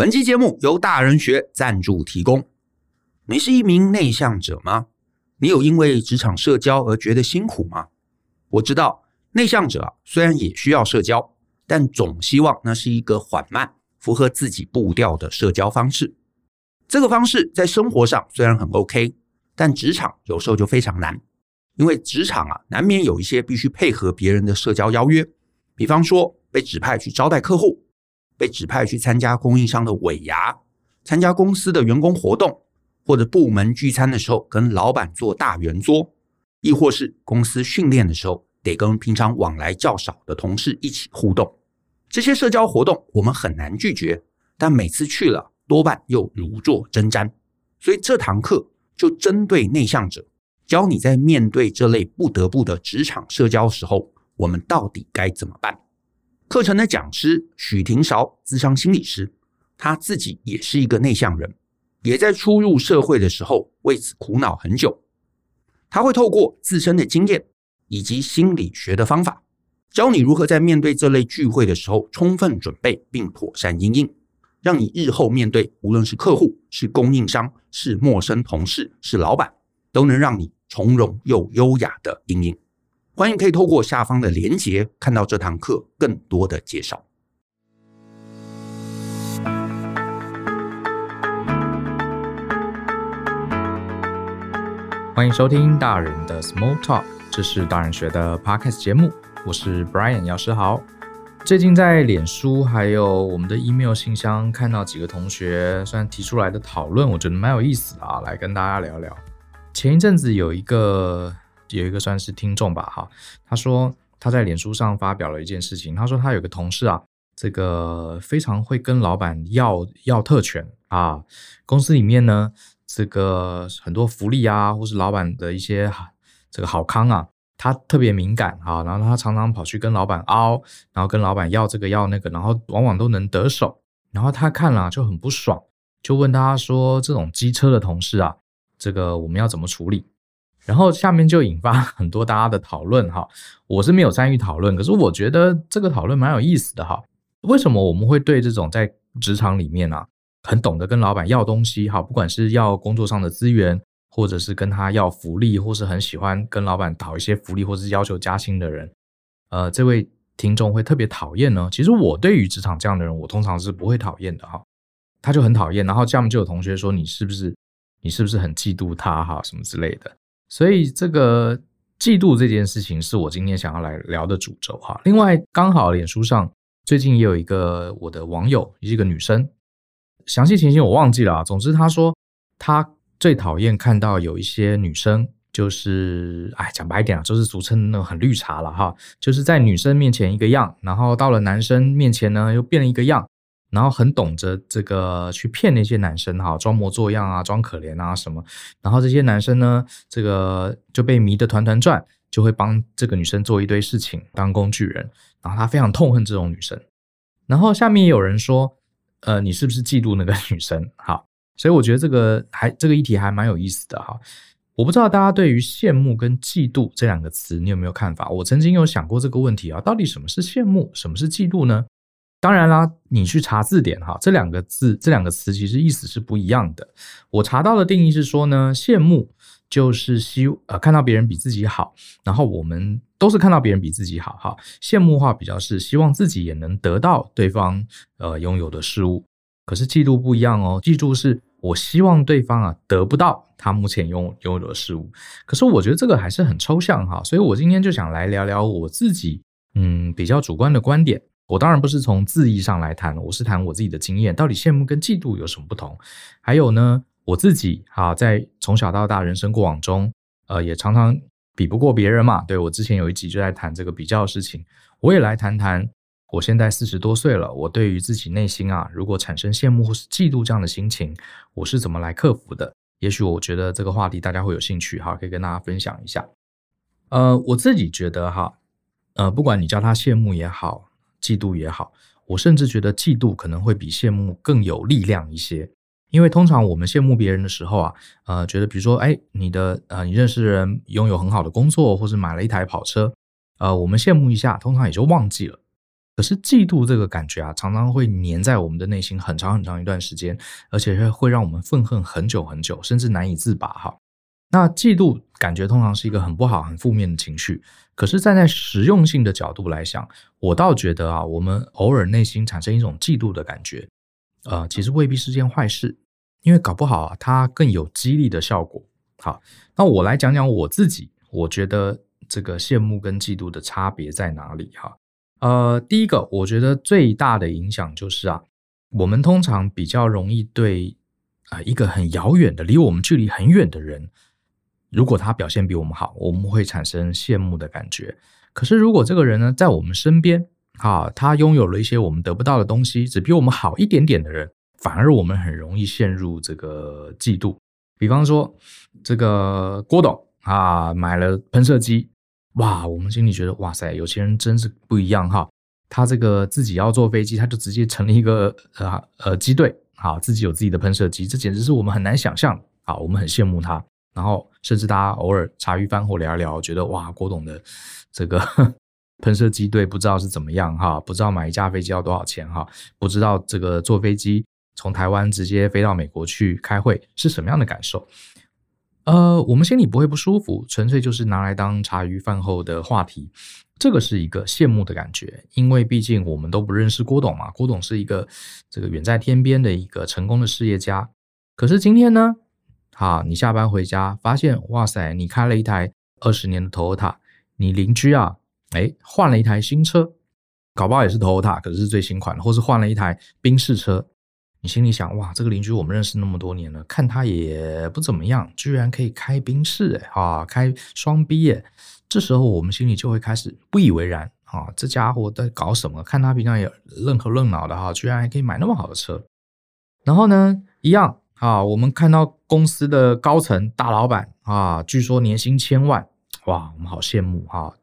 本期节目由大人学赞助提供。你是一名内向者吗？你有因为职场社交而觉得辛苦吗？我知道内向者啊，虽然也需要社交，但总希望那是一个缓慢、符合自己步调的社交方式。这个方式在生活上虽然很 OK，但职场有时候就非常难，因为职场啊，难免有一些必须配合别人的社交邀约，比方说被指派去招待客户。被指派去参加供应商的尾牙，参加公司的员工活动，或者部门聚餐的时候跟老板坐大圆桌，亦或是公司训练的时候得跟平常往来较少的同事一起互动。这些社交活动我们很难拒绝，但每次去了多半又如坐针毡。所以这堂课就针对内向者，教你在面对这类不得不的职场社交时候，我们到底该怎么办。课程的讲师许廷韶，咨商心理师，他自己也是一个内向人，也在初入社会的时候为此苦恼很久。他会透过自身的经验以及心理学的方法，教你如何在面对这类聚会的时候充分准备并妥善应应，让你日后面对无论是客户、是供应商、是陌生同事、是老板，都能让你从容又优雅的应应。欢迎可以透过下方的连结看到这堂课更多的介绍。欢迎收听大人的 Small Talk，这是大人学的 Podcast 节目，我是 Brian 姚诗豪。最近在脸书还有我们的 email 信箱看到几个同学虽然提出来的讨论，我觉得蛮有意思的啊，来跟大家聊聊。前一阵子有一个。有一个算是听众吧，哈，他说他在脸书上发表了一件事情，他说他有个同事啊，这个非常会跟老板要要特权啊，公司里面呢，这个很多福利啊，或是老板的一些这个好康啊，他特别敏感啊，然后他常常跑去跟老板凹，然后跟老板要这个要那个，然后往往都能得手，然后他看了就很不爽，就问他说，这种机车的同事啊，这个我们要怎么处理？然后下面就引发很多大家的讨论哈，我是没有参与讨论，可是我觉得这个讨论蛮有意思的哈。为什么我们会对这种在职场里面啊，很懂得跟老板要东西哈，不管是要工作上的资源，或者是跟他要福利，或是很喜欢跟老板讨一些福利，或是要求加薪的人，呃，这位听众会特别讨厌呢？其实我对于职场这样的人，我通常是不会讨厌的哈。他就很讨厌，然后下面就有同学说，你是不是你是不是很嫉妒他哈，什么之类的。所以这个嫉妒这件事情是我今天想要来聊的主轴哈。另外，刚好脸书上最近也有一个我的网友，一个女生，详细情形我忘记了啊。总之，她说她最讨厌看到有一些女生，就是哎，讲白一点啊，就是俗称那种很绿茶了哈，就是在女生面前一个样，然后到了男生面前呢又变了一个样。然后很懂得这个去骗那些男生哈，装模作样啊，装可怜啊什么。然后这些男生呢，这个就被迷得团团转，就会帮这个女生做一堆事情，当工具人。然后他非常痛恨这种女生。然后下面也有人说，呃，你是不是嫉妒那个女生？好，所以我觉得这个还这个议题还蛮有意思的哈。我不知道大家对于羡慕跟嫉妒这两个词，你有没有看法？我曾经有想过这个问题啊，到底什么是羡慕，什么是嫉妒呢？当然啦，你去查字典哈，这两个字，这两个词其实意思是不一样的。我查到的定义是说呢，羡慕就是希呃看到别人比自己好，然后我们都是看到别人比自己好哈。羡慕话比较是希望自己也能得到对方呃拥有的事物。可是嫉妒不一样哦，嫉妒是我希望对方啊得不到他目前拥拥有的事物。可是我觉得这个还是很抽象哈，所以我今天就想来聊聊我自己嗯比较主观的观点。我当然不是从字义上来谈，我是谈我自己的经验，到底羡慕跟嫉妒有什么不同？还有呢，我自己哈，在从小到大人生过往中，呃，也常常比不过别人嘛。对，我之前有一集就在谈这个比较的事情，我也来谈谈。我现在四十多岁了，我对于自己内心啊，如果产生羡慕或是嫉妒这样的心情，我是怎么来克服的？也许我觉得这个话题大家会有兴趣哈，可以跟大家分享一下。呃，我自己觉得哈，呃，不管你叫他羡慕也好。嫉妒也好，我甚至觉得嫉妒可能会比羡慕更有力量一些，因为通常我们羡慕别人的时候啊，呃，觉得比如说，哎，你的呃，你认识的人拥有很好的工作，或是买了一台跑车，呃，我们羡慕一下，通常也就忘记了。可是嫉妒这个感觉啊，常常会黏在我们的内心很长很长一段时间，而且会让我们愤恨很久很久，甚至难以自拔哈。那嫉妒感觉通常是一个很不好、很负面的情绪。可是站在实用性的角度来想，我倒觉得啊，我们偶尔内心产生一种嫉妒的感觉，呃，其实未必是件坏事，因为搞不好啊，它更有激励的效果。好，那我来讲讲我自己，我觉得这个羡慕跟嫉妒的差别在哪里哈？呃，第一个，我觉得最大的影响就是啊，我们通常比较容易对啊、一个很遥远的、离我们距离很远的人，如果他表现比我们好，我们会产生羡慕的感觉。可是如果这个人呢，在我们身边，啊，他拥有了一些我们得不到的东西，只比我们好一点点的人，反而我们很容易陷入这个嫉妒。比方说，这个郭董啊，买了喷射机，哇，我们心里觉得，哇塞，有钱人真是不一样哈。他这个自己要坐飞机，他就直接成立一个呃呃机队，好，自己有自己的喷射机，这简直是我们很难想象的。好，我们很羡慕他。然后，甚至大家偶尔茶余饭后聊一聊，觉得哇，郭董的这个 喷射机队不知道是怎么样哈，不知道买一架飞机要多少钱哈，不知道这个坐飞机。从台湾直接飞到美国去开会是什么样的感受？呃，我们心里不会不舒服，纯粹就是拿来当茶余饭后的话题。这个是一个羡慕的感觉，因为毕竟我们都不认识郭董嘛。郭董是一个这个远在天边的一个成功的事业家。可是今天呢，啊，你下班回家发现，哇塞，你开了一台二十年的 Toyota，你邻居啊，哎，换了一台新车，搞不好也是 Toyota，可是最新款的，或是换了一台宾士车。你心里想，哇，这个邻居我们认识那么多年了，看他也不怎么样，居然可以开宾士，哎，啊，开双 B，哎，这时候我们心里就会开始不以为然，啊，这家伙在搞什么？看他平常也愣头愣脑的，哈，居然还可以买那么好的车。然后呢，一样，啊，我们看到公司的高层大老板，啊，据说年薪千万，哇，我们好羡慕，哈。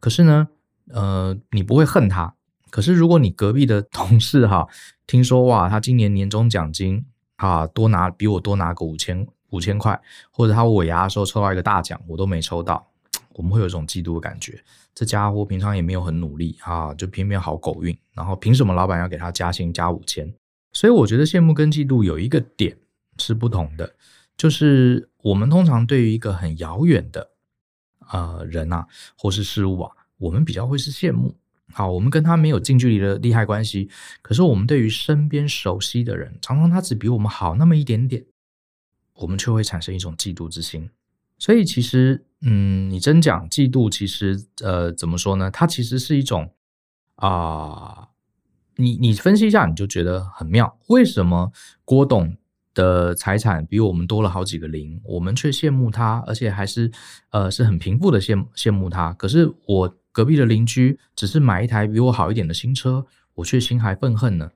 可是呢，呃，你不会恨他。可是，如果你隔壁的同事哈，听说哇，他今年年终奖金啊多拿比我多拿个五千五千块，或者他尾牙的时候抽到一个大奖，我都没抽到，我们会有一种嫉妒的感觉。这家伙平常也没有很努力啊，就偏偏好狗运，然后凭什么老板要给他加薪加五千？所以我觉得羡慕跟嫉妒有一个点是不同的，就是我们通常对于一个很遥远的呃人啊，或是事物啊，我们比较会是羡慕。好，我们跟他没有近距离的利害关系，可是我们对于身边熟悉的人，常常他只比我们好那么一点点，我们却会产生一种嫉妒之心。所以其实，嗯，你真讲嫉妒，其实呃，怎么说呢？它其实是一种啊、你你分析一下，你就觉得很妙。为什么郭董的财产比我们多了好几个零，我们却羡慕他，而且还是呃是很贫富的羡羡慕他？可是我。隔壁的邻居只是买一台比我好一点的新车，我却心怀愤恨呢。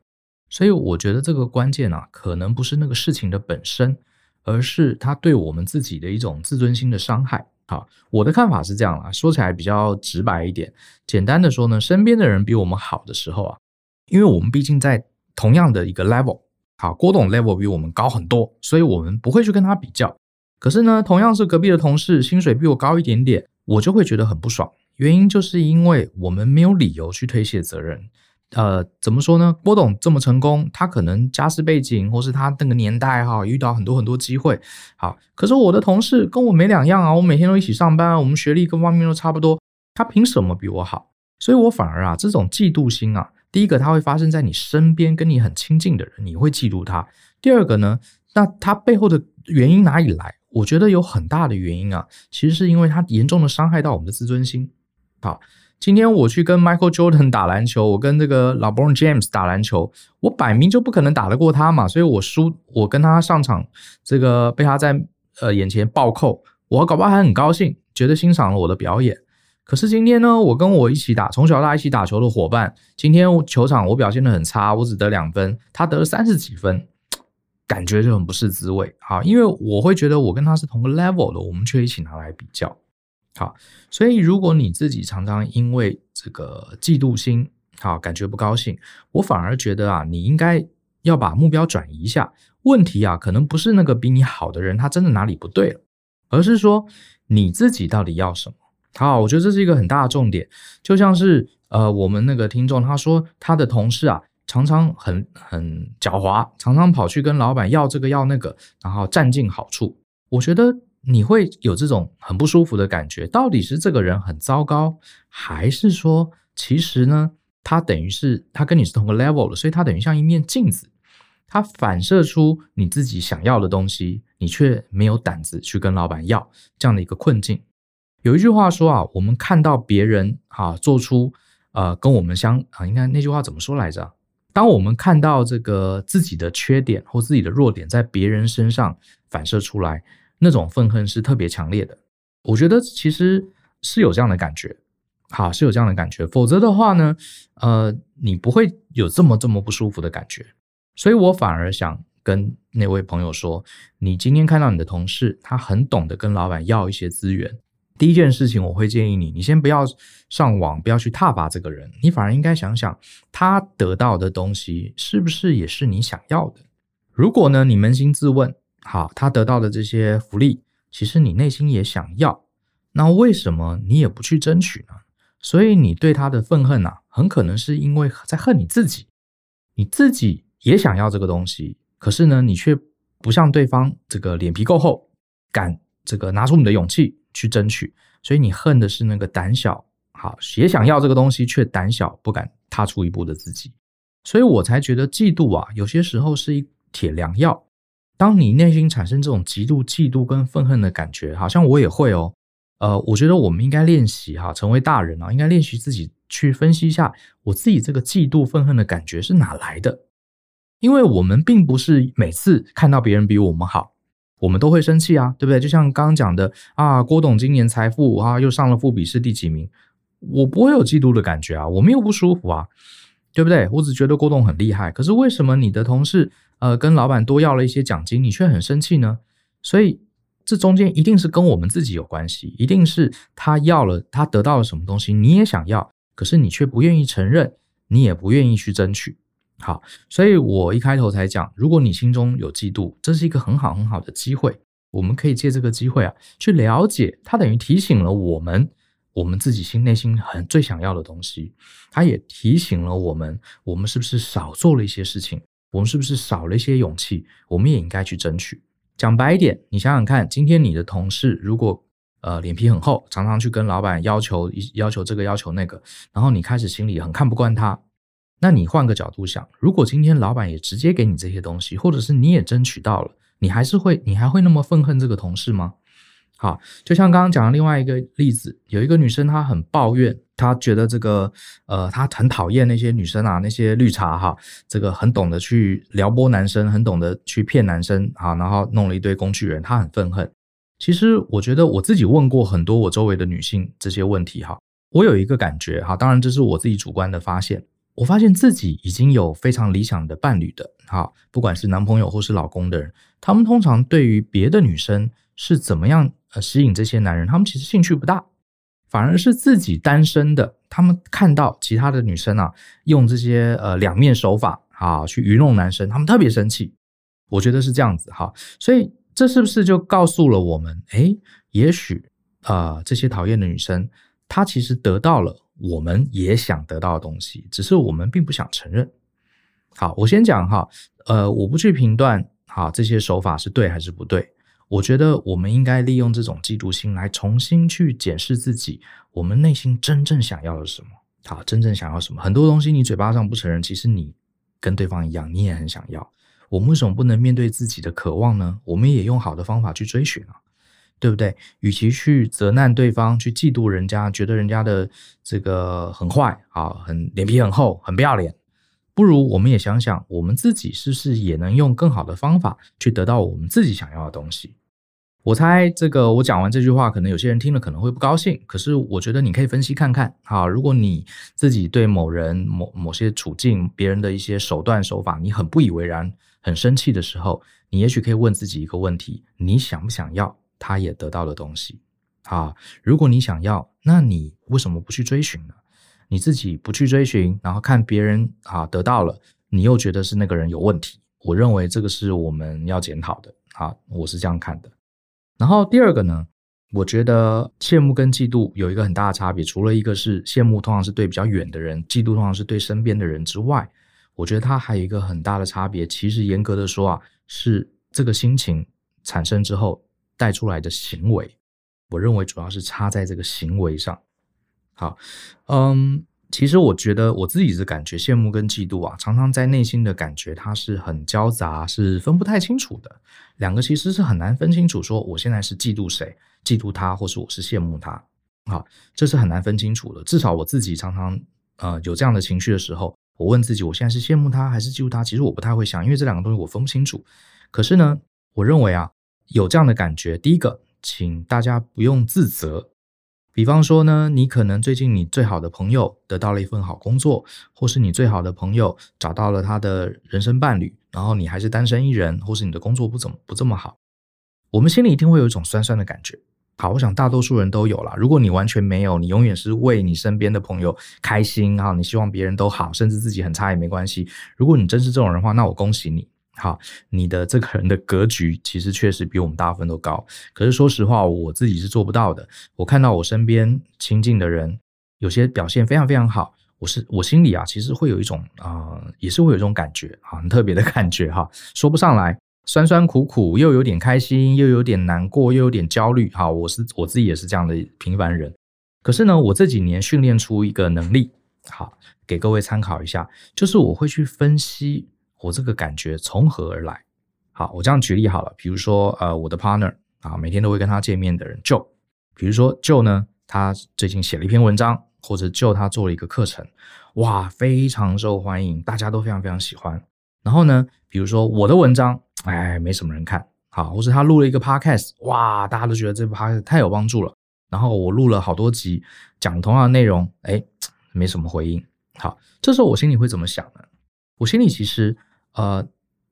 所以我觉得这个关键啊，可能不是那个事情的本身，而是他对我们自己的一种自尊心的伤害。好，我的看法是这样啦，说起来比较直白一点。简单的说呢，身边的人比我们好的时候啊，因为我们毕竟在同样的一个 level，好，郭董 level 比我们高很多，所以我们不会去跟他比较。可是呢，同样是隔壁的同事，薪水比我高一点点，我就会觉得很不爽。原因就是因为我们没有理由去推卸责任，呃，怎么说呢？郭董这么成功，他可能家世背景，或是他那个年代哈，遇到很多很多机会，好。可是我的同事跟我没两样啊，我每天都一起上班，我们学历各方面都差不多，他凭什么比我好？所以我反而啊，这种嫉妒心啊，第一个它会发生在你身边跟你很亲近的人，你会嫉妒他。第二个呢，那他背后的原因哪里来？我觉得有很大的原因啊，其实是因为他严重的伤害到我们的自尊心。好，今天我去跟 Michael Jordan 打篮球，我跟这个 LeBron James 打篮球，我摆明就不可能打得过他嘛，所以我输，我跟他上场，这个被他在呃眼前暴扣，我搞不好还很高兴，觉得欣赏了我的表演。可是今天呢，我跟我一起打，从小到大一起打球的伙伴，今天球场我表现得很差，我只得两分，他得了三十几分，感觉就很不是滋味。啊，因为我会觉得我跟他是同个 level 的，我们却一起拿来比较。好，所以如果你自己常常因为这个嫉妒心，好，感觉不高兴，我反而觉得啊，你应该要把目标转移一下。问题啊，可能不是那个比你好的人，他真的哪里不对了，而是说你自己到底要什么。好，我觉得这是一个很大的重点。就像是呃，我们那个听众他说他的同事啊，常常很很狡猾，常常跑去跟老板要这个要那个，然后占尽好处。我觉得你会有这种很不舒服的感觉，到底是这个人很糟糕，还是说其实呢，他等于是他跟你是同个 level 的，所以他等于像一面镜子，他反射出你自己想要的东西，你却没有胆子去跟老板要这样的一个困境。有一句话说啊，我们看到别人啊做出呃跟我们相啊，应该那句话怎么说来着？当我们看到这个自己的缺点或自己的弱点在别人身上反射出来，那种愤恨是特别强烈的。我觉得其实是有这样的感觉，好，是有这样的感觉。否则的话呢，呃，你不会有这么这么不舒服的感觉。所以我反而想跟那位朋友说，你今天看到你的同事，他很懂得跟老板要一些资源。第一件事情，我会建议你，你先不要上网，不要去挞伐这个人，你反而应该想想，他得到的东西是不是也是你想要的？如果呢，你扪心自问，好，他得到的这些福利，其实你内心也想要，那为什么你也不去争取呢？所以你对他的愤恨啊，很可能是因为在恨你自己，你自己也想要这个东西，可是呢，你却不像对方这个脸皮够厚，敢这个拿出你的勇气。去争取，所以你恨的是那个胆小，好，也想要这个东西却胆小不敢踏出一步的自己，所以我才觉得嫉妒啊，有些时候是一铁良药。当你内心产生这种极度嫉妒跟愤恨的感觉，好像我也会哦，呃，我觉得我们应该练习哈，成为大人啊，应该练习自己去分析一下，我自己这个嫉妒愤恨的感觉是哪来的，因为我们并不是每次看到别人比我们好。我们都会生气啊，对不对？就像刚刚讲的啊，郭董今年财富啊又上了富比是第几名，我不会有嫉妒的感觉啊，我没有不舒服啊，对不对？我只觉得郭董很厉害。可是为什么你的同事呃跟老板多要了一些奖金，你却很生气呢？所以这中间一定是跟我们自己有关系，一定是他要了，他得到了什么东西，你也想要，可是你却不愿意承认，你也不愿意去争取。好，所以我一开头才讲，如果你心中有嫉妒，这是一个很好很好的机会，我们可以借这个机会啊，去了解，它等于提醒了我们，我们自己心内心很最想要的东西，它也提醒了我们，我们是不是少做了一些事情，我们是不是少了一些勇气，我们也应该去争取。讲白一点，你想想看，今天你的同事如果呃脸皮很厚，常常去跟老板要求要求这个要求那个，然后你开始心里很看不惯他。那你换个角度想，如果今天老板也直接给你这些东西，或者是你也争取到了，你还是会，你还会那么愤恨这个同事吗？好，就像刚刚讲的另外一个例子，有一个女生她很抱怨，她觉得这个呃，她很讨厌那些女生啊，那些绿茶哈，这个很懂得去撩拨男生，很懂得去骗男生啊，然后弄了一堆工具人，她很愤恨。其实我觉得我自己问过很多我周围的女性这些问题哈，我有一个感觉哈，当然这是我自己主观的发现。我发现自己已经有非常理想的伴侣的，哈，不管是男朋友或是老公的人，他们通常对于别的女生是怎么样呃吸引这些男人，他们其实兴趣不大，反而是自己单身的，他们看到其他的女生啊用这些呃两面手法啊去愚弄男生，他们特别生气。我觉得是这样子哈，所以这是不是就告诉了我们，诶，也许啊、这些讨厌的女生，她其实得到了。我们也想得到的东西，只是我们并不想承认。好，我先讲哈，呃，我不去评断哈这些手法是对还是不对。我觉得我们应该利用这种嫉妒心来重新去检视自己，我们内心真正想要的什么？好，真正想要什么？很多东西你嘴巴上不承认，其实你跟对方一样，你也很想要。我们为什么不能面对自己的渴望呢？我们也用好的方法去追寻啊。对不对？与其去责难对方，去嫉妒人家，觉得人家的这个很坏啊，很脸皮很厚，很不要脸，不如我们也想想，我们自己是不是也能用更好的方法去得到我们自己想要的东西？我猜这个我讲完这句话，可能有些人听了可能会不高兴，可是我觉得你可以分析看看啊，如果你自己对某人、某某些处境、别人的一些手段手法，你很不以为然，很生气的时候，你也许可以问自己一个问题：你想不想要？他也得到了东西，啊，如果你想要，那你为什么不去追寻呢？你自己不去追寻，然后看别人啊得到了，你又觉得是那个人有问题。我认为这个是我们要检讨的，啊，我是这样看的。然后第二个呢，我觉得羡慕跟嫉妒有一个很大的差别，除了一个是羡慕通常是对比较远的人，嫉妒通常是对身边的人之外，我觉得它还有一个很大的差别。其实严格的说啊，是这个心情产生之后带出来的行为，我认为主要是差在这个行为上。好，嗯。其实我觉得我自己的感觉，羡慕跟嫉妒啊，常常在内心的感觉，它是很交杂，是分不太清楚的。两个其实是很难分清楚，说我现在是嫉妒谁，嫉妒他，或是我是羡慕他，好，这是很难分清楚的。至少我自己常常呃有这样的情绪的时候，我问自己，我现在是羡慕他还是嫉妒他？其实我不太会想，因为这两个东西我分不清楚。可是呢，我认为啊，有这样的感觉，第一个，请大家不用自责。比方说呢，你可能最近你最好的朋友得到了一份好工作，或是你最好的朋友找到了他的人生伴侣，然后你还是单身一人，或是你的工作不怎么不这么好，我们心里一定会有一种酸酸的感觉。好，我想大多数人都有啦。如果你完全没有，你永远是为你身边的朋友开心啊，你希望别人都好，甚至自己很差也没关系。如果你真是这种人的话，那我恭喜你。好，你的这个人的格局其实确实比我们大部分都高。可是说实话，我自己是做不到的。我看到我身边亲近的人有些表现非常非常好，我是我心里啊，其实会有一种啊、也是会有一种感觉啊，很特别的感觉哈，说不上来，酸酸苦苦，又有点开心，又有点难过，又有点焦虑。哈，我是我自己也是这样的平凡人。可是呢，我这几年训练出一个能力，好，给各位参考一下，就是我会去分析。我这个感觉从何而来？好，我这样举例好了。比如说，呃，我的 partner 啊，每天都会跟他见面的人，Joe。比如说，Joe 呢，他最近写了一篇文章，或者 Joe 他做了一个课程，哇，非常受欢迎，大家都非常非常喜欢。然后呢，比如说我的文章，哎，没什么人看，好，或是他录了一个 podcast，哇，大家都觉得这 podcast 太有帮助了。然后我录了好多集，讲同样的内容，哎，没什么回应。好，这时候我心里会怎么想呢？我心里其实。呃，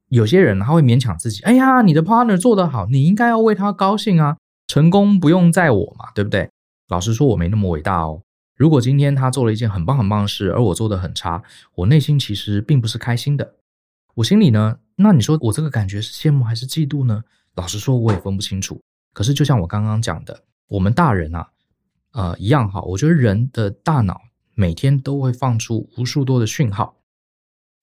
有些人他会勉强自己，哎呀，你的 partner 做得好，你应该要为他高兴啊，成功不用在我嘛，对不对？老实说，我没那么伟大哦。如果今天他做了一件很棒很棒的事，而我做得很差，我内心其实并不是开心的。我心里呢，那你说我这个感觉是羡慕还是嫉妒呢？老实说，我也分不清楚。可是就像我刚刚讲的，我们大人啊，呃，一样哈，我觉得人的大脑每天都会放出无数多的讯号。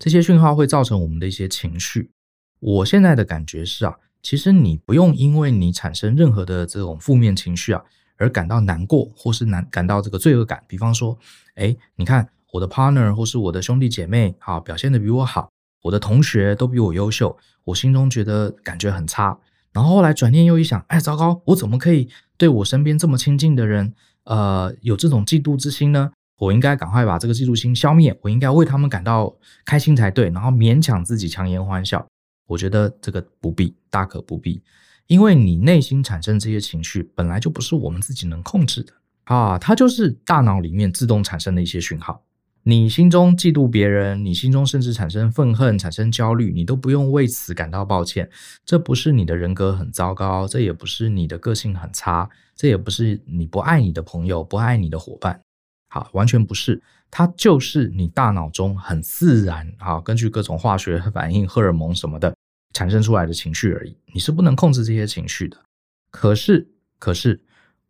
这些讯号会造成我们的一些情绪。我现在的感觉是啊，其实你不用因为你产生任何的这种负面情绪啊，而感到难过，或是难感到这个罪恶感。比方说，哎，你看我的 partner 或是我的兄弟姐妹，啊，表现的比我好，我的同学都比我优秀，我心中觉得感觉很差。然后后来转念又一想，哎，糟糕，我怎么可以对我身边这么亲近的人，呃，有这种嫉妒之心呢？我应该赶快把这个嫉妒心消灭，我应该为他们感到开心才对，然后勉强自己强颜欢笑。我觉得这个不必，大可不必，因为你内心产生这些情绪本来就不是我们自己能控制的啊，它就是大脑里面自动产生的一些讯号。你心中嫉妒别人，你心中甚至产生愤恨、产生焦虑，你都不用为此感到抱歉。这不是你的人格很糟糕，这也不是你的个性很差，这也不是你不爱你的朋友、不爱你的伙伴。好，完全不是，它就是你大脑中很自然，啊，根据各种化学反应、荷尔蒙什么的产生出来的情绪而已。你是不能控制这些情绪的。可是，可是，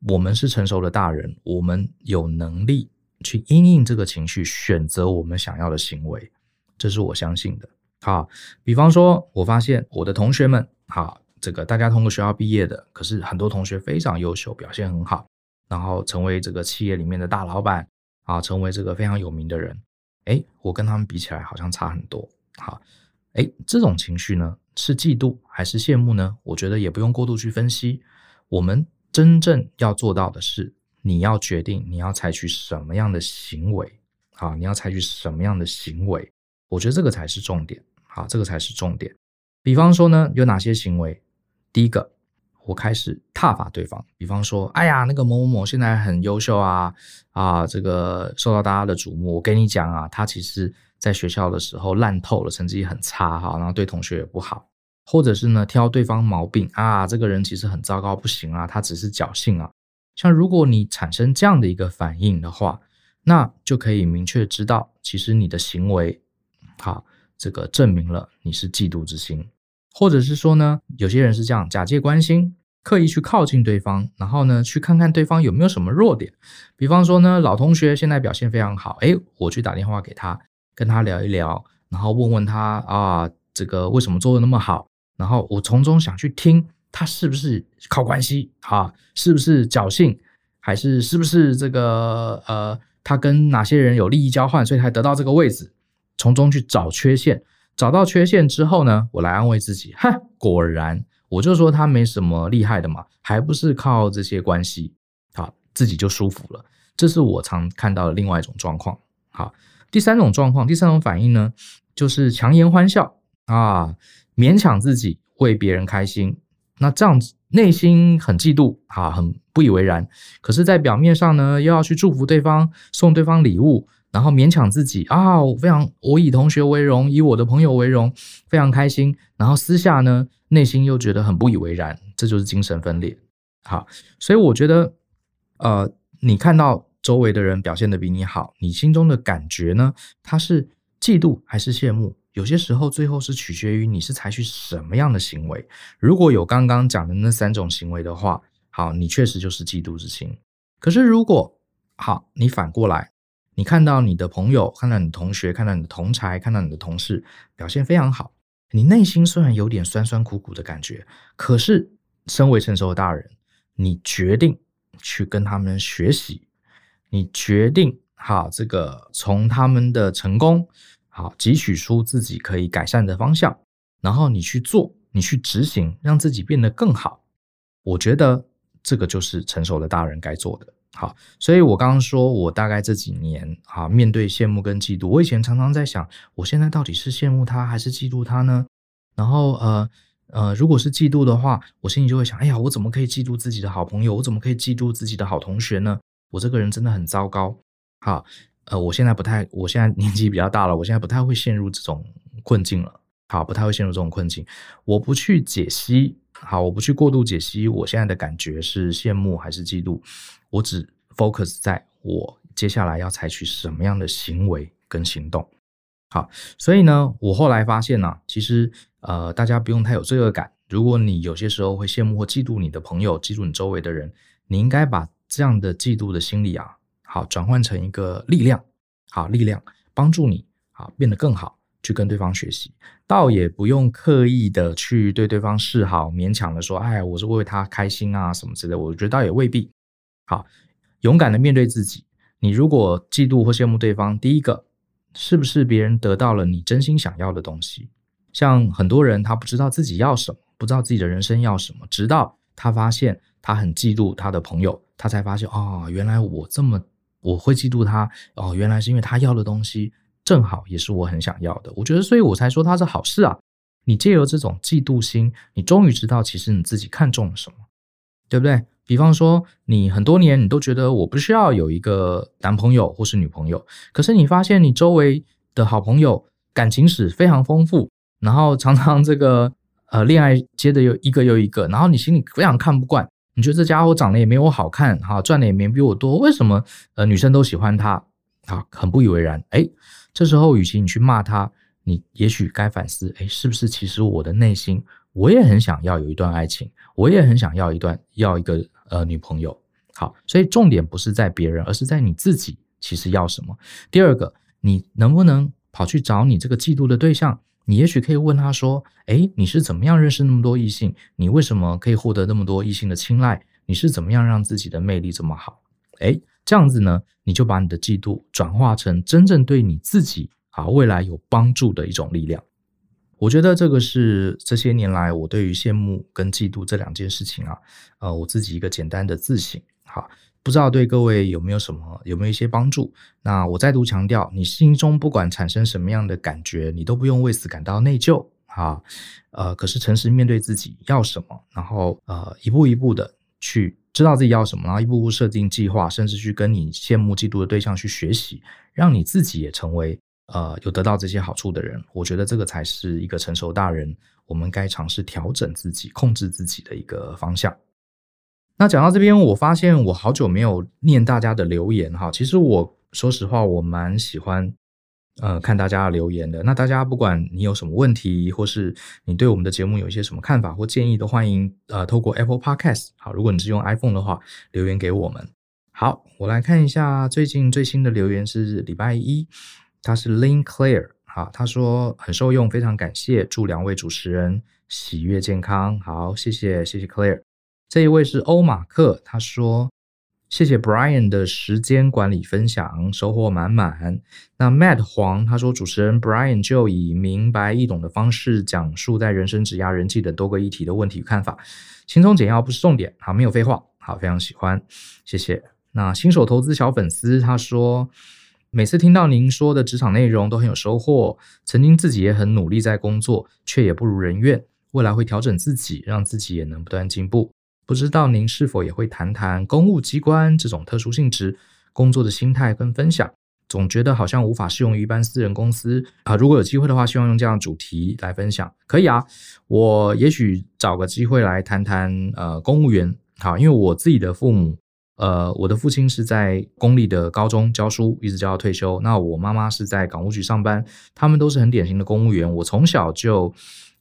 我们是成熟的大人，我们有能力去因应这个情绪，选择我们想要的行为，这是我相信的。好，比方说，我发现我的同学们，好，这个大家同个学校毕业的，可是很多同学非常优秀，表现很好，然后成为这个企业里面的大老板。啊，成为这个非常有名的人，诶，我跟他们比起来好像差很多。好，诶，这种情绪呢，是嫉妒还是羡慕呢？我觉得也不用过度去分析。我们真正要做到的是，你要决定你要采取什么样的行为。啊，你要采取什么样的行为？我觉得这个才是重点。好，这个才是重点。比方说呢，有哪些行为？第一个。我开始挞伐对方，比方说，哎呀，那个某某某现在很优秀啊，啊，这个受到大家的瞩目。我跟你讲啊，他其实在学校的时候烂透了，成绩很差哈，然后对同学也不好，或者是呢挑对方毛病啊，这个人其实很糟糕，不行啊，他只是侥幸啊。像如果你产生这样的一个反应的话，那就可以明确知道，其实你的行为，好，这个证明了你是嫉妒之心。或者是说呢，有些人是这样假借关心刻意去靠近对方，然后呢，去看看对方有没有什么弱点。比方说呢，老同学现在表现非常好，诶，我去打电话给他，跟他聊一聊，然后问问他啊，这个为什么做的那么好？然后我从中想去听他是不是靠关系啊，是不是侥幸，还是是不是这个呃，他跟哪些人有利益交换，所以才得到这个位置？从中去找缺陷。找到缺陷之后呢，我来安慰自己，哈，果然，我就说他没什么厉害的嘛，还不是靠这些关系，好，自己就舒服了。这是我常看到的另外一种状况。好，第三种状况，第三种反应呢，就是强颜欢笑啊，勉强自己为别人开心，那这样子内心很嫉妒啊，很不以为然，可是，在表面上呢，又要去祝福对方，送对方礼物。然后勉强自己啊，我非常我以同学为荣，以我的朋友为荣，非常开心。然后私下呢，内心又觉得很不以为然，这就是精神分裂。好，所以我觉得，呃，你看到周围的人表现的比你好，你心中的感觉呢，他是嫉妒还是羡慕？有些时候最后是取决于你是采取什么样的行为。如果有刚刚讲的那三种行为的话，好，你确实就是嫉妒之心。可是如果好，你反过来。你看到你的朋友，看到你的同学，看到你的同才，看到你的同事表现非常好，你内心虽然有点酸酸苦苦的感觉，可是身为成熟的大人，你决定去跟他们学习，你决定好这个从他们的成功好汲取出自己可以改善的方向，然后你去做，你去执行，让自己变得更好。我觉得这个就是成熟的大人该做的。好，所以我刚刚说，我大概这几年啊，面对羡慕跟嫉妒，我以前常常在想，我现在到底是羡慕他还是嫉妒他呢？然后呃呃，如果是嫉妒的话，我心里就会想，哎呀，我怎么可以嫉妒自己的好朋友？我怎么可以嫉妒自己的好同学呢？我这个人真的很糟糕。好，呃，我现在不太，我现在年纪比较大了，我现在不太会陷入这种困境了。好，不太会陷入这种困境。我不去解析，好，我不去过度解析我现在的感觉是羡慕还是嫉妒。我只 focus 在我接下来要采取什么样的行为跟行动。好，所以呢，我后来发现呢、其实呃，大家不用太有罪恶感。如果你有些时候会羡慕或嫉妒你的朋友，嫉妒你周围的人，你应该把这样的嫉妒的心理啊，好转换成一个力量，好力量帮助你，好变得更好，去跟对方学习。倒也不用刻意的去对对方示好，勉强的说，哎，我是为他开心啊什么之类。我觉得倒也未必。好，勇敢的面对自己。你如果嫉妒或羡慕对方，第一个是不是别人得到了你真心想要的东西？像很多人他不知道自己要什么，不知道自己的人生要什么，直到他发现他很嫉妒他的朋友，他才发现哦，原来我这么我会嫉妒他哦，原来是因为他要的东西正好也是我很想要的。我觉得，所以我才说他是好事啊。你借由这种嫉妒心，你终于知道其实你自己看中了什么，对不对？比方说，你很多年你都觉得我不需要有一个男朋友或是女朋友，可是你发现你周围的好朋友感情史非常丰富，然后常常这个呃恋爱接着又一个又一个，然后你心里非常看不惯，你觉得这家伙长得也没我好看，哈，赚的也没比我多，为什么呃女生都喜欢他？啊，很不以为然。诶，这时候与其你去骂他，你也许该反思，诶，是不是其实我的内心我也很想要有一段爱情，我也很想要一段要一个。呃，女朋友好，所以重点不是在别人，而是在你自己。其实要什么？第二个，你能不能跑去找你这个嫉妒的对象？你也许可以问他说：“诶，你是怎么样认识那么多异性？你为什么可以获得那么多异性的青睐？你是怎么样让自己的魅力这么好？”诶，这样子呢，你就把你的嫉妒转化成真正对你自己啊未来有帮助的一种力量。我觉得这个是这些年来我对于羡慕跟嫉妒这两件事情啊，呃，我自己一个简单的自省，哈，不知道对各位有没有什么，有没有一些帮助？那我再度强调，你心中不管产生什么样的感觉，你都不用为此感到内疚，哈，呃，可是诚实面对自己要什么，然后呃，一步一步的去知道自己要什么，然后一步步设定计划，甚至去跟你羡慕嫉妒的对象去学习，让你自己也成为。呃，有得到这些好处的人，我觉得这个才是一个成熟大人，我们该尝试调整自己、控制自己的一个方向。那讲到这边，我发现我好久没有念大家的留言哈。其实我说实话，我蛮喜欢呃看大家留言的。那大家不管你有什么问题，或是你对我们的节目有一些什么看法或建议，都欢迎呃透过 Apple Podcast 好，如果你是用 iPhone 的话，留言给我们。好，我来看一下最近最新的留言是礼拜一，他是 Lin Clare，好，他说很受用，非常感谢，祝两位主持人喜悦健康。好，谢谢谢谢 Clare。这一位是欧马克，他说。谢谢 Brian 的时间管理分享，收获满满。那 Matt 黄他说，主持人 Brian 就以明白易懂的方式讲述在人生、职涯、人际等多个议题的问题与看法，轻松简要，不是重点。好，没有废话。好，非常喜欢，谢谢。那新手投资小粉丝他说，每次听到您说的职场内容都很有收获，曾经自己也很努力在工作，却也不如人愿，未来会调整自己，让自己也能不断进步。不知道您是否也会谈谈公务机关这种特殊性质工作的心态跟分享？总觉得好像无法适用于一般私人公司啊。如果有机会的话，希望用这样的主题来分享，可以啊。我也许找个机会来谈谈呃公务员。好，因为我自己的父母，呃，我的父亲是在公立的高中教书，一直教到退休。那我妈妈是在港务局上班，他们都是很典型的公务员。我从小就。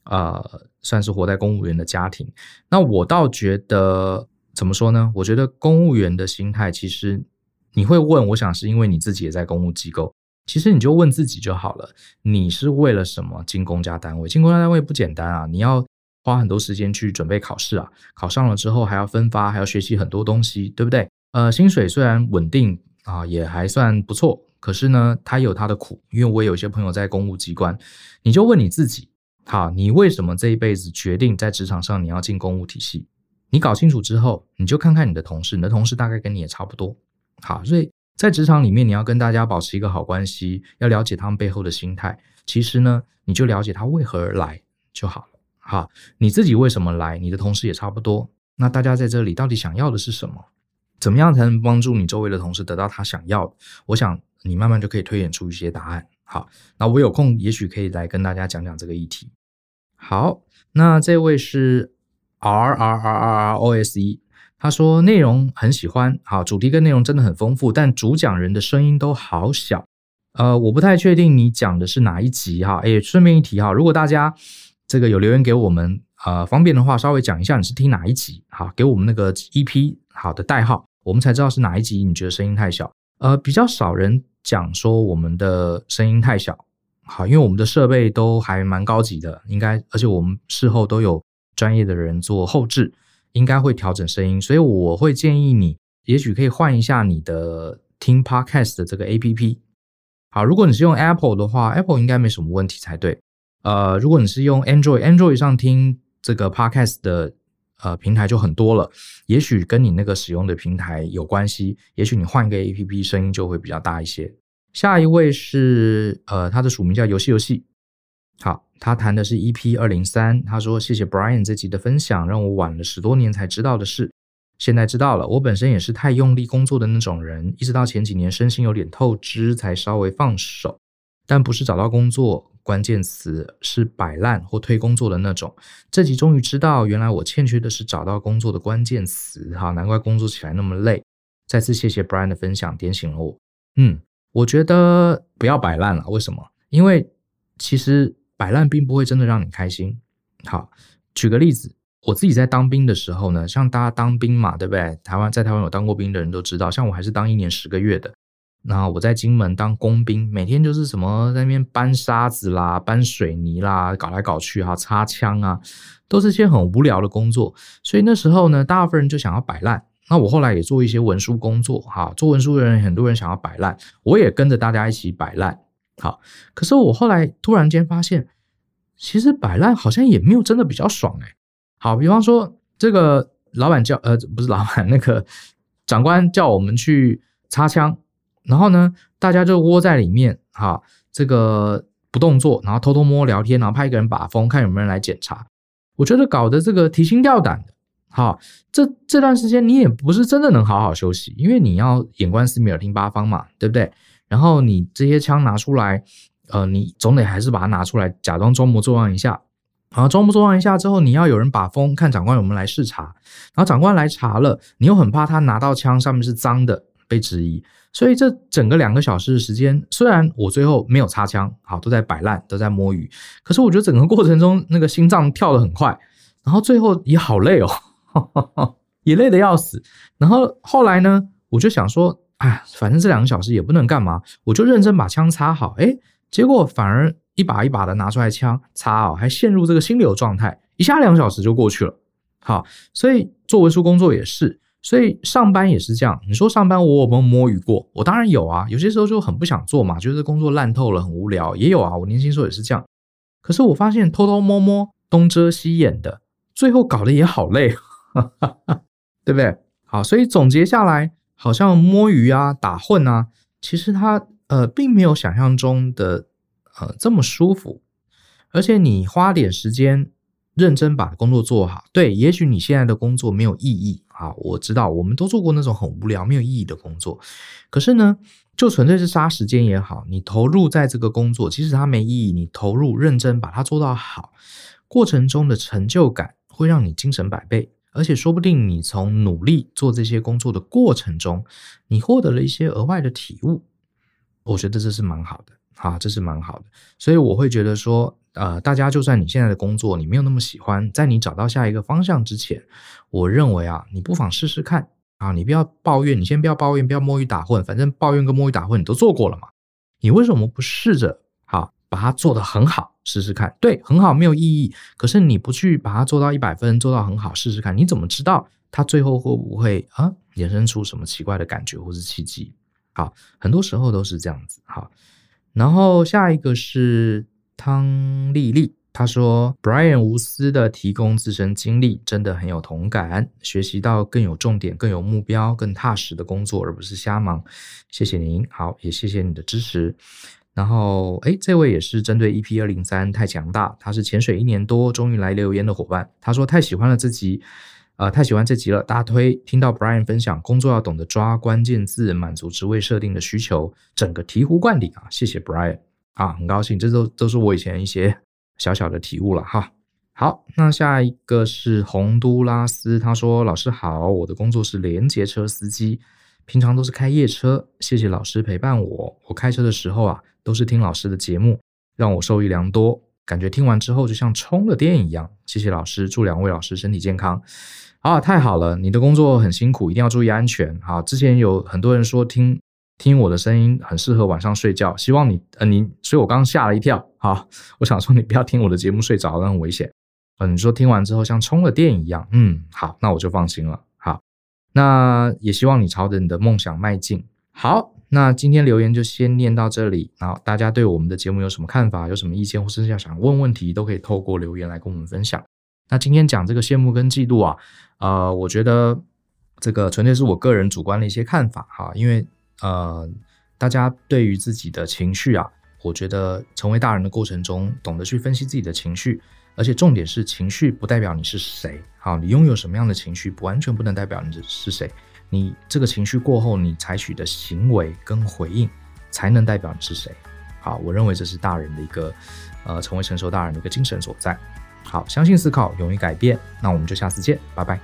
呃，算是活在公务员的家庭。那我倒觉得，怎么说呢？我觉得公务员的心态，其实你会问，我想是因为你自己也在公务机构。其实你就问自己就好了，你是为了什么进公家单位？进公家单位不简单啊，你要花很多时间去准备考试啊，考上了之后还要分发，还要学习很多东西，对不对？呃，薪水虽然稳定啊，也还算不错，可是呢，他有他的苦。因为我有些朋友在公务机关，你就问你自己。好，你为什么这一辈子决定在职场上你要进公务体系？你搞清楚之后，你就看看你的同事，你的同事大概跟你也差不多。好，所以在职场里面，你要跟大家保持一个好关系，要了解他们背后的心态。其实呢，你就了解他为何而来就好了。好，你自己为什么来？你的同事也差不多。那大家在这里到底想要的是什么？怎么样才能帮助你周围的同事得到他想要的？我想你慢慢就可以推演出一些答案。好，那我有空也许可以来跟大家讲讲这个议题。好，那这位是 R R R R O S E，他说内容很喜欢，好，主题跟内容真的很丰富，但主讲人的声音都好小，呃，我不太确定你讲的是哪一集哈。诶，顺便一提哈，如果大家这个有留言给我们，呃，方便的话稍微讲一下你是听哪一集，好，给我们那个 EP 好的代号，我们才知道是哪一集你觉得声音太小，呃，比较少人。讲说我们的声音太小，好，因为我们的设备都还蛮高级的，应该，而且我们事后都有专业的人做后置，应该会调整声音，所以我会建议你，也许可以换一下你的听 Podcast 的这个 APP。好，如果你是用 Apple 的话，Apple 应该没什么问题才对。呃，如果你是用 Android，Android 上听这个 Podcast 的。呃，平台就很多了，也许跟你那个使用的平台有关系，也许你换一个 APP，声音就会比较大一些。下一位是呃，他的署名叫游戏游戏，好，他谈的是 EP 二零三，他说谢谢 Brian 这集的分享，让我晚了十多年才知道的事，现在知道了。我本身也是太用力工作的那种人，一直到前几年身心有点透支，才稍微放手，但不是找到工作。关键词是摆烂或推工作的那种。这集终于知道，原来我欠缺的是找到工作的关键词。哈，难怪工作起来那么累。再次谢谢 Brian 的分享，点醒了我。嗯，我觉得不要摆烂了。为什么？因为其实摆烂并不会真的让你开心。好，举个例子，我自己在当兵的时候呢，像大家当兵嘛，对不对？台湾在台湾有当过兵的人都知道，像我还是当一年十个月的。那我在金门当工兵，每天就是什么在那边搬沙子啦、搬水泥啦，搞来搞去哈，擦枪啊，都是些很无聊的工作。所以那时候呢，大部分人就想要摆烂。那我后来也做一些文书工作哈，做文书的人很多人想要摆烂，我也跟着大家一起摆烂。好，可是我后来突然间发现，其实摆烂好像也没有真的比较爽哎。好，比方说这个老板叫呃不是老板，那个长官叫我们去擦枪。然后呢，大家就窝在里面，哈，这个不动作，然后偷偷摸摸聊天，然后派一个人把风，看有没有人来检查。我觉得搞得这个提心吊胆的，哈，这这段时间你也不是真的能好好休息，因为你要眼观四面，耳听八方嘛，对不对？然后你这些枪拿出来，呃，你总得还是把它拿出来，假装装模作样一下。然后装模作样一下之后，你要有人把风，看长官有没有来视察。然后长官来查了，你又很怕他拿到枪上面是脏的。被质疑。所以这整个两个小时的时间，虽然我最后没有擦枪，好，都在摆烂，都在摸鱼，可是我觉得整个过程中那个心脏跳得很快，然后最后也好累哦，也累得要死。然后后来呢，我就想说，哎，反正这两个小时也不能干嘛，我就认真把枪擦好。诶，结果反而一把一把的拿出来枪擦哦，还陷入这个心流状态，一下两小时就过去了。好，所以做文书工作也是。所以上班也是这样，你说上班我有没有摸鱼过？我当然有啊，有些时候就很不想做嘛，觉得工作烂透了，很无聊，也有啊。我年轻时候也是这样，可是我发现偷偷摸摸、东遮西掩的，最后搞得也好累，对不对？好，所以总结下来，好像摸鱼啊、打混啊，其实它呃并没有想象中的呃这么舒服，而且你花点时间。认真把工作做好，对，也许你现在的工作没有意义啊，我知道，我们都做过那种很无聊、没有意义的工作。可是呢，就纯粹是杀时间也好，你投入在这个工作，即使它没意义，你投入认真把它做到好，过程中的成就感会让你精神百倍，而且说不定你从努力做这些工作的过程中，你获得了一些额外的体悟，我觉得这是蛮好的，啊，这是蛮好的，所以我会觉得说。呃，大家就算你现在的工作你没有那么喜欢，在你找到下一个方向之前，我认为啊，你不妨试试看啊，你不要抱怨，你先不要抱怨，不要摸鱼打混，反正抱怨跟摸鱼打混你都做过了嘛，你为什么不试着好把它做得很好试试看？对，很好没有意义，可是你不去把它做到一百分，做到很好试试看，你怎么知道它最后会不会啊衍生出什么奇怪的感觉或是契机？好，很多时候都是这样子。好，然后下一个是。汤丽丽她说：“Bryan 无私的提供自身经历，真的很有同感，学习到更有重点、更有目标、更踏实的工作，而不是瞎忙。谢谢您，好，也谢谢你的支持。然后，诶，这位也是针对 EP 二零三太强大，他是潜水一年多，终于来留言的伙伴。他说太喜欢了这集，呃，太喜欢这集了，大推。听到 Brian 分享工作要懂得抓关键字，满足职位设定的需求，整个醍醐灌顶啊！谢谢 Brian。”啊，很高兴，这都都是我以前一些小小的体悟了哈。好，那下一个是洪都拉斯，他说：“老师好，我的工作是联结车司机，平常都是开夜车，谢谢老师陪伴我。我开车的时候啊，都是听老师的节目，让我受益良多，感觉听完之后就像充了电一样。谢谢老师，祝两位老师身体健康。啊，太好了，你的工作很辛苦，一定要注意安全。好，之前有很多人说听。”听我的声音很适合晚上睡觉，希望你呃你，所以我刚刚吓了一跳，好，我想说你不要听我的节目睡着了，很危险。嗯，你说听完之后像充了电一样，嗯，好，那我就放心了。好，那也希望你朝着你的梦想迈进。好，那今天留言就先念到这里。然后大家对我们的节目有什么看法，有什么意见，或是要想问问题，都可以透过留言来跟我们分享。那今天讲这个羡慕跟嫉妒啊，呃，我觉得这个纯粹是我个人主观的一些看法哈，因为。呃，大家对于自己的情绪啊，我觉得成为大人的过程中，懂得去分析自己的情绪，而且重点是情绪不代表你是谁，好，你拥有什么样的情绪，不完全不能代表你是谁，你这个情绪过后，你采取的行为跟回应，才能代表你是谁。好，我认为这是大人的一个，呃，成为成熟大人的一个精神所在。好，相信思考，勇于改变，那我们就下次见，拜拜。